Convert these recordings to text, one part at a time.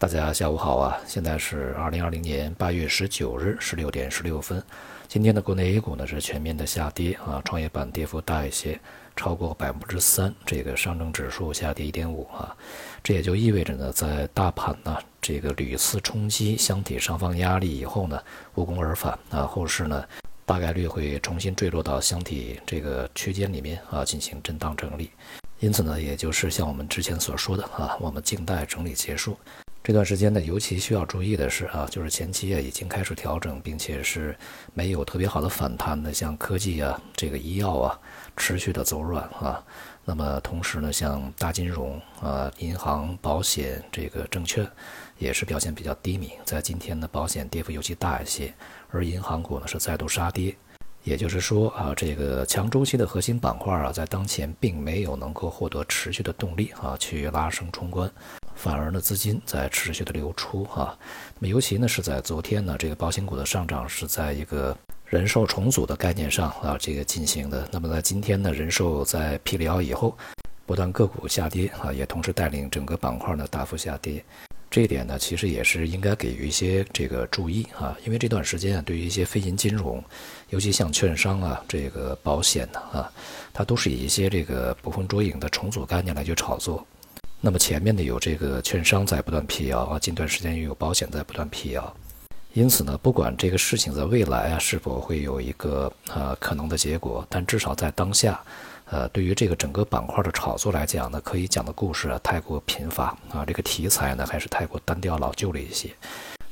大家下午好啊！现在是二零二零年八月十九日十六点十六分。今天的国内 A 股呢是全面的下跌啊，创业板跌幅大一些，超过百分之三。这个上证指数下跌一点五啊，这也就意味着呢，在大盘呢这个屡次冲击箱体上方压力以后呢，无功而返啊，后市呢大概率会重新坠落到箱体这个区间里面啊，进行震荡整理。因此呢，也就是像我们之前所说的啊，我们静待整理结束。这段时间呢，尤其需要注意的是啊，就是前期啊已经开始调整，并且是没有特别好的反弹的，像科技啊、这个医药啊，持续的走软啊。那么同时呢，像大金融啊、银行、保险、这个证券，也是表现比较低迷。在今天呢，保险跌幅尤其大一些，而银行股呢是再度杀跌。也就是说啊，这个强周期的核心板块啊，在当前并没有能够获得持续的动力啊，去拉升冲关。反而呢，资金在持续的流出哈。那么尤其呢是在昨天呢，这个保险股的上涨是在一个人寿重组的概念上啊，这个进行的。那么在今天呢，人寿在辟谣以后，不断个股下跌啊，也同时带领整个板块呢大幅下跌。这一点呢，其实也是应该给予一些这个注意啊，因为这段时间啊，对于一些非银金融，尤其像券商啊、这个保险呢啊，它都是以一些这个捕风捉影的重组概念来去炒作。那么前面呢有这个券商在不断辟谣啊，近段时间又有保险在不断辟谣，因此呢，不管这个事情在未来啊是否会有一个呃可能的结果，但至少在当下，呃，对于这个整个板块的炒作来讲呢，可以讲的故事啊太过贫乏啊，这个题材呢还是太过单调老旧了一些。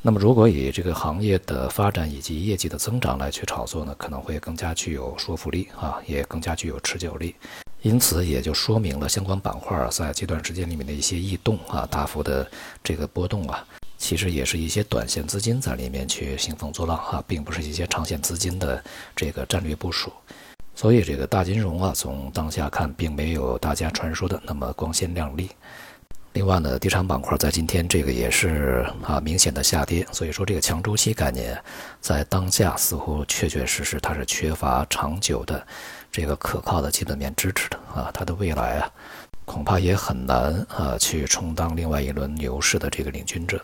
那么如果以这个行业的发展以及业绩的增长来去炒作呢，可能会更加具有说服力啊，也更加具有持久力。因此，也就说明了相关板块，在这段时间里面的一些异动啊，大幅的这个波动啊，其实也是一些短线资金在里面去兴风作浪哈，并不是一些长线资金的这个战略部署。所以，这个大金融啊，从当下看，并没有大家传说的那么光鲜亮丽。另外呢，地产板块在今天这个也是啊明显的下跌。所以说，这个强周期概念在当下似乎确确实实它是缺乏长久的。这个可靠的基本面支持的啊，它的未来啊，恐怕也很难啊去充当另外一轮牛市的这个领军者，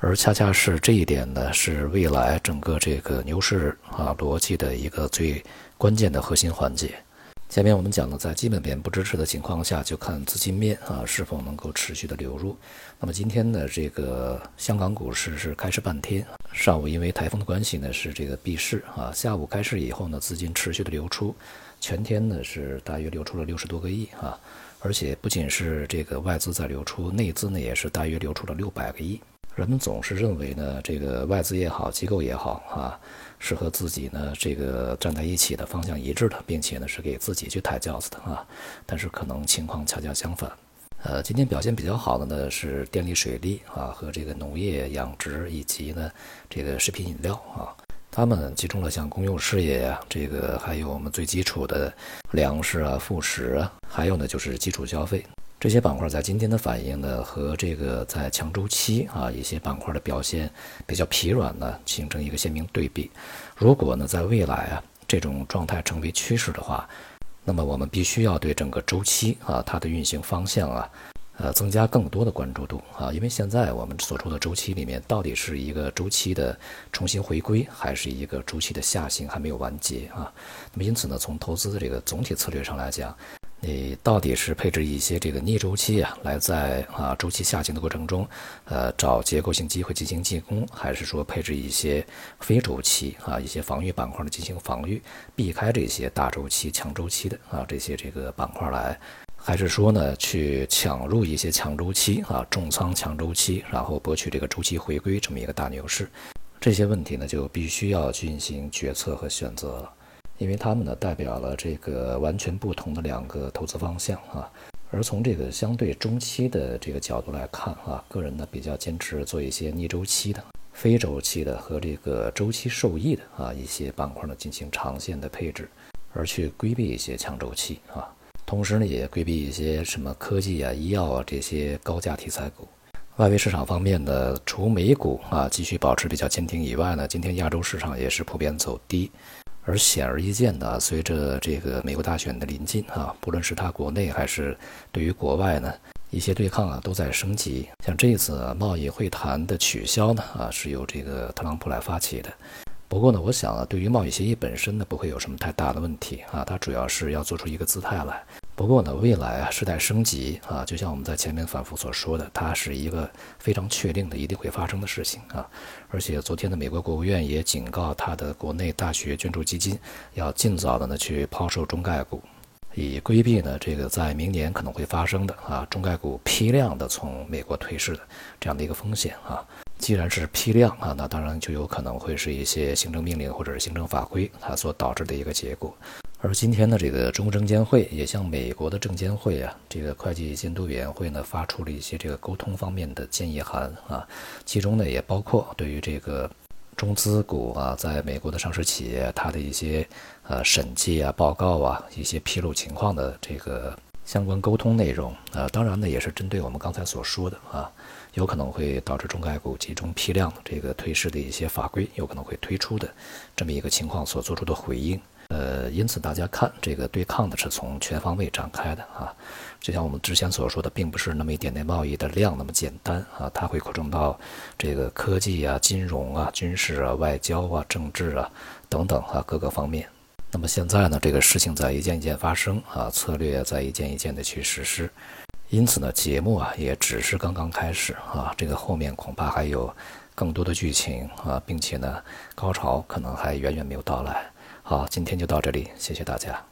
而恰恰是这一点呢，是未来整个这个牛市啊逻辑的一个最关键的核心环节。下面我们讲的，在基本面不支持的情况下，就看资金面啊是否能够持续的流入。那么今天的这个香港股市是开市半天，上午因为台风的关系呢是这个闭市啊，下午开市以后呢资金持续的流出。全天呢是大约流出了六十多个亿啊，而且不仅是这个外资在流出，内资呢也是大约流出了六百个亿。人们总是认为呢，这个外资也好，机构也好啊，是和自己呢这个站在一起的方向一致的，并且呢是给自己去抬轿子的啊。但是可能情况恰恰相反。呃，今天表现比较好的呢是电力、水利啊和这个农业、养殖以及呢这个食品饮料啊。他们集中了像公用事业呀，这个还有我们最基础的粮食啊、副食啊，还有呢就是基础消费这些板块，在今天的反应呢，和这个在强周期啊一些板块的表现比较疲软呢，形成一个鲜明对比。如果呢在未来啊这种状态成为趋势的话，那么我们必须要对整个周期啊它的运行方向啊。呃，增加更多的关注度啊，因为现在我们所处的周期里面，到底是一个周期的重新回归，还是一个周期的下行还没有完结啊？那么因此呢，从投资的这个总体策略上来讲，你到底是配置一些这个逆周期啊，来在啊周期下行的过程中，呃，找结构性机会进行进攻，还是说配置一些非周期啊一些防御板块的进行防御，避开这些大周期、强周期的啊这些这个板块来？还是说呢，去抢入一些强周期啊，重仓强周期，然后博取这个周期回归这么一个大牛市，这些问题呢，就必须要进行决策和选择了，因为它们呢，代表了这个完全不同的两个投资方向啊。而从这个相对中期的这个角度来看啊，个人呢比较坚持做一些逆周期的、非周期的和这个周期受益的啊一些板块呢进行长线的配置，而去规避一些强周期啊。同时呢，也规避一些什么科技啊、医药啊这些高价题材股。外围市场方面呢，除美股啊继续保持比较坚挺以外呢，今天亚洲市场也是普遍走低。而显而易见的，随着这个美国大选的临近啊，不论是他国内还是对于国外呢，一些对抗啊都在升级。像这次贸易会谈的取消呢，啊是由这个特朗普来发起的。不过呢，我想啊，对于贸易协议本身呢，不会有什么太大的问题啊。它主要是要做出一个姿态来。不过呢，未来啊，时代升级啊，就像我们在前面反复所说的，它是一个非常确定的、一定会发生的事情啊。而且昨天的美国国务院也警告它的国内大学捐助基金，要尽早的呢去抛售中概股，以规避呢这个在明年可能会发生的啊中概股批量的从美国退市的这样的一个风险啊。既然是批量啊，那当然就有可能会是一些行政命令或者是行政法规它所导致的一个结果。而今天呢，这个中国证监会也向美国的证监会啊，这个会计监督委员会呢发出了一些这个沟通方面的建议函啊，其中呢也包括对于这个中资股啊，在美国的上市企业它的一些呃审计啊、报告啊、一些披露情况的这个相关沟通内容啊，当然呢也是针对我们刚才所说的啊。有可能会导致中概股集中批量这个退市的一些法规有可能会推出的这么一个情况所做出的回应，呃，因此大家看这个对抗的是从全方位展开的啊，就像我们之前所说的，并不是那么一点点贸易的量那么简单啊，它会扩充到这个科技啊、金融啊、军事啊、外交啊、政治啊等等啊各个方面。那么现在呢，这个事情在一件一件发生啊，策略在一件一件的去实施。因此呢，节目啊也只是刚刚开始啊，这个后面恐怕还有更多的剧情啊，并且呢，高潮可能还远远没有到来。好，今天就到这里，谢谢大家。